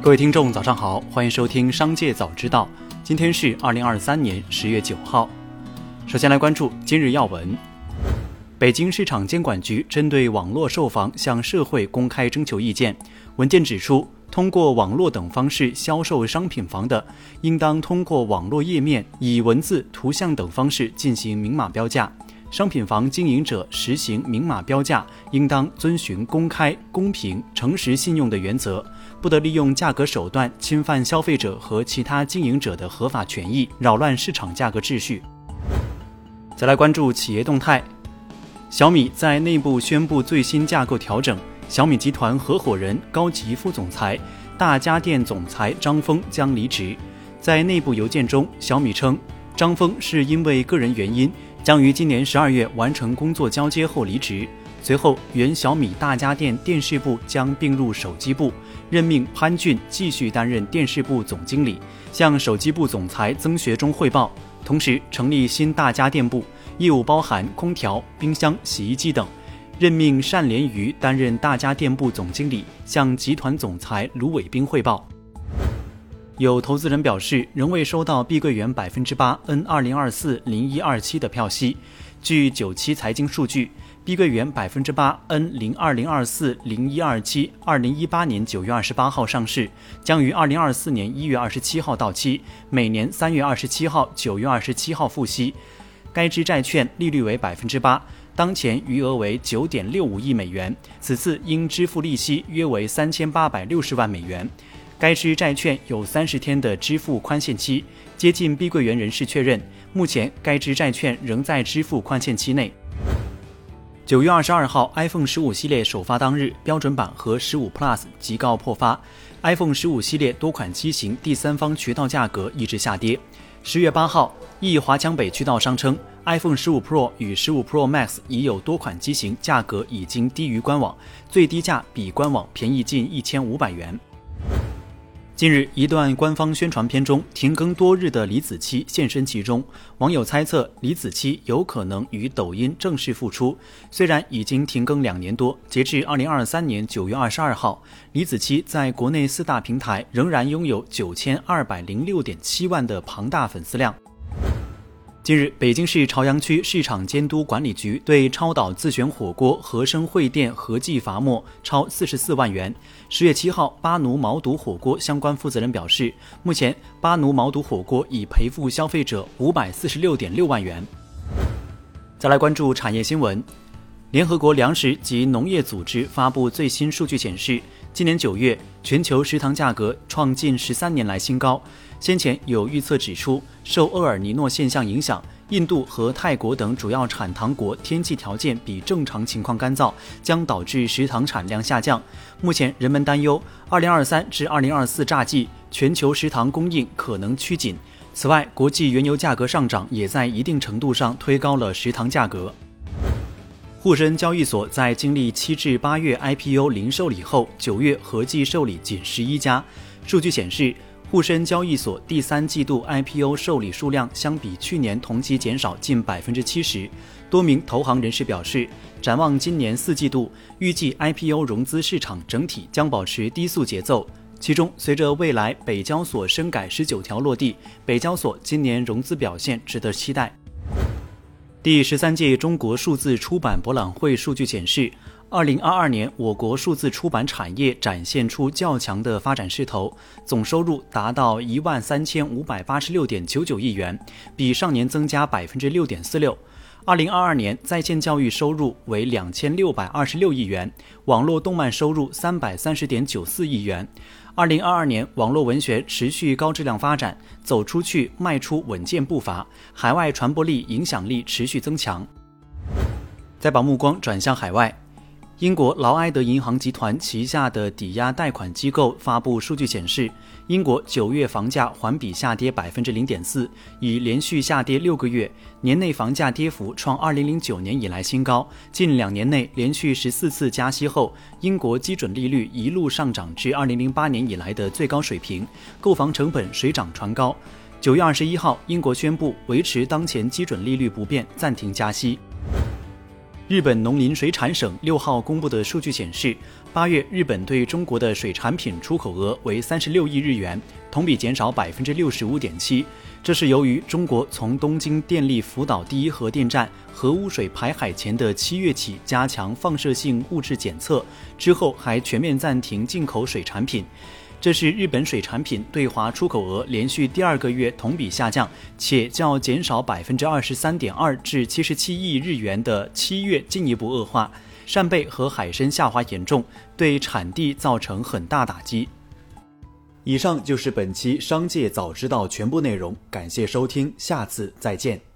各位听众，早上好，欢迎收听《商界早知道》。今天是二零二三年十月九号。首先来关注今日要闻。北京市场监管局针对网络售房向社会公开征求意见。文件指出，通过网络等方式销售商品房的，应当通过网络页面以文字、图像等方式进行明码标价。商品房经营者实行明码标价，应当遵循公开、公平、诚实、信用的原则，不得利用价格手段侵犯消费者和其他经营者的合法权益，扰乱市场价格秩序。再来关注企业动态，小米在内部宣布最新架构调整，小米集团合伙人、高级副总裁、大家电总裁张峰将离职。在内部邮件中，小米称，张峰是因为个人原因。将于今年十二月完成工作交接后离职。随后，原小米大家电电视部将并入手机部，任命潘俊继续担任电视部总经理，向手机部总裁曾学忠汇报。同时，成立新大家电部，业务包含空调、冰箱、洗衣机等，任命单连瑜担任大家电部总经理，向集团总裁卢伟斌汇报。有投资人表示，仍未收到碧桂园百分之八 N 二零二四零一二七的票息。据九七财经数据，碧桂园百分之八 N 零二零二四零一二七二零一八年九月二十八号上市，将于二零二四年一月二十七号到期，每年三月二十七号、九月二十七号付息。该支债券利率为百分之八，当前余额为九点六五亿美元，此次应支付利息约为三千八百六十万美元。该支债券有三十天的支付宽限期。接近碧桂园人士确认，目前该支债券仍在支付宽限期内。九月二十二号，iPhone 十五系列首发当日，标准版和十五 Plus 即告破发。iPhone 十五系列多款机型第三方渠道价格一直下跌。十月八号，一华强北渠道商称，iPhone 十五 Pro 与十五 Pro Max 已有多款机型价格已经低于官网，最低价比官网便宜近一千五百元。近日，一段官方宣传片中，停更多日的李子柒现身其中。网友猜测，李子柒有可能与抖音正式复出。虽然已经停更两年多，截至二零二三年九月二十二号，李子柒在国内四大平台仍然拥有九千二百零六点七万的庞大粉丝量。近日，北京市朝阳区市场监督管理局对超导自选火锅和生汇店合计罚没超四十四万元。十月七号，巴奴毛肚火锅相关负责人表示，目前巴奴毛肚火锅已赔付消费者五百四十六点六万元。再来关注产业新闻，联合国粮食及农业组织发布最新数据显示。今年九月，全球食糖价格创近十三年来新高。先前有预测指出，受厄尔尼诺现象影响，印度和泰国等主要产糖国天气条件比正常情况干燥，将导致食糖产量下降。目前，人们担忧二零二三至二零二四榨季全球食糖供应可能趋紧。此外，国际原油价格上涨也在一定程度上推高了食糖价格。沪深交易所，在经历七至八月 IPO 零受理后，九月合计受理仅十一家。数据显示，沪深交易所第三季度 IPO 受理数量相比去年同期减少近百分之七十。多名投行人士表示，展望今年四季度，预计 IPO 融资市场整体将保持低速节奏。其中，随着未来北交所深改十九条落地，北交所今年融资表现值得期待。第十三届中国数字出版博览会数据显示，二零二二年我国数字出版产业展现出较强的发展势头，总收入达到一万三千五百八十六点九九亿元，比上年增加百分之六点四六。二零二二年在线教育收入为两千六百二十六亿元，网络动漫收入三百三十点九四亿元。二零二二年网络文学持续高质量发展，走出去迈出稳健步伐，海外传播力影响力持续增强。再把目光转向海外。英国劳埃德银行集团旗下的抵押贷款机构发布数据显示，英国九月房价环比下跌百分之零点四，已连续下跌六个月，年内房价跌幅创二零零九年以来新高。近两年内连续十四次加息后，英国基准利率一路上涨至二零零八年以来的最高水平，购房成本水涨船高。九月二十一号，英国宣布维持当前基准利率不变，暂停加息。日本农林水产省六号公布的数据显示，八月日本对中国的水产品出口额为三十六亿日元，同比减少百分之六十五点七。这是由于中国从东京电力福岛第一核电站核污水排海前的七月起加强放射性物质检测，之后还全面暂停进口水产品。这是日本水产品对华出口额连续第二个月同比下降，且较减少百分之二十三点二至七十七亿日元的七月进一步恶化，扇贝和海参下滑严重，对产地造成很大打击。以上就是本期《商界早知道》全部内容，感谢收听，下次再见。